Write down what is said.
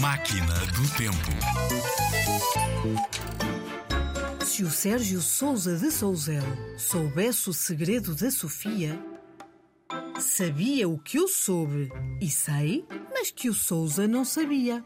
Máquina do Tempo. Se o Sérgio Souza de Souzel soubesse o segredo da Sofia, sabia o que eu soube e sei, mas que o Souza não sabia.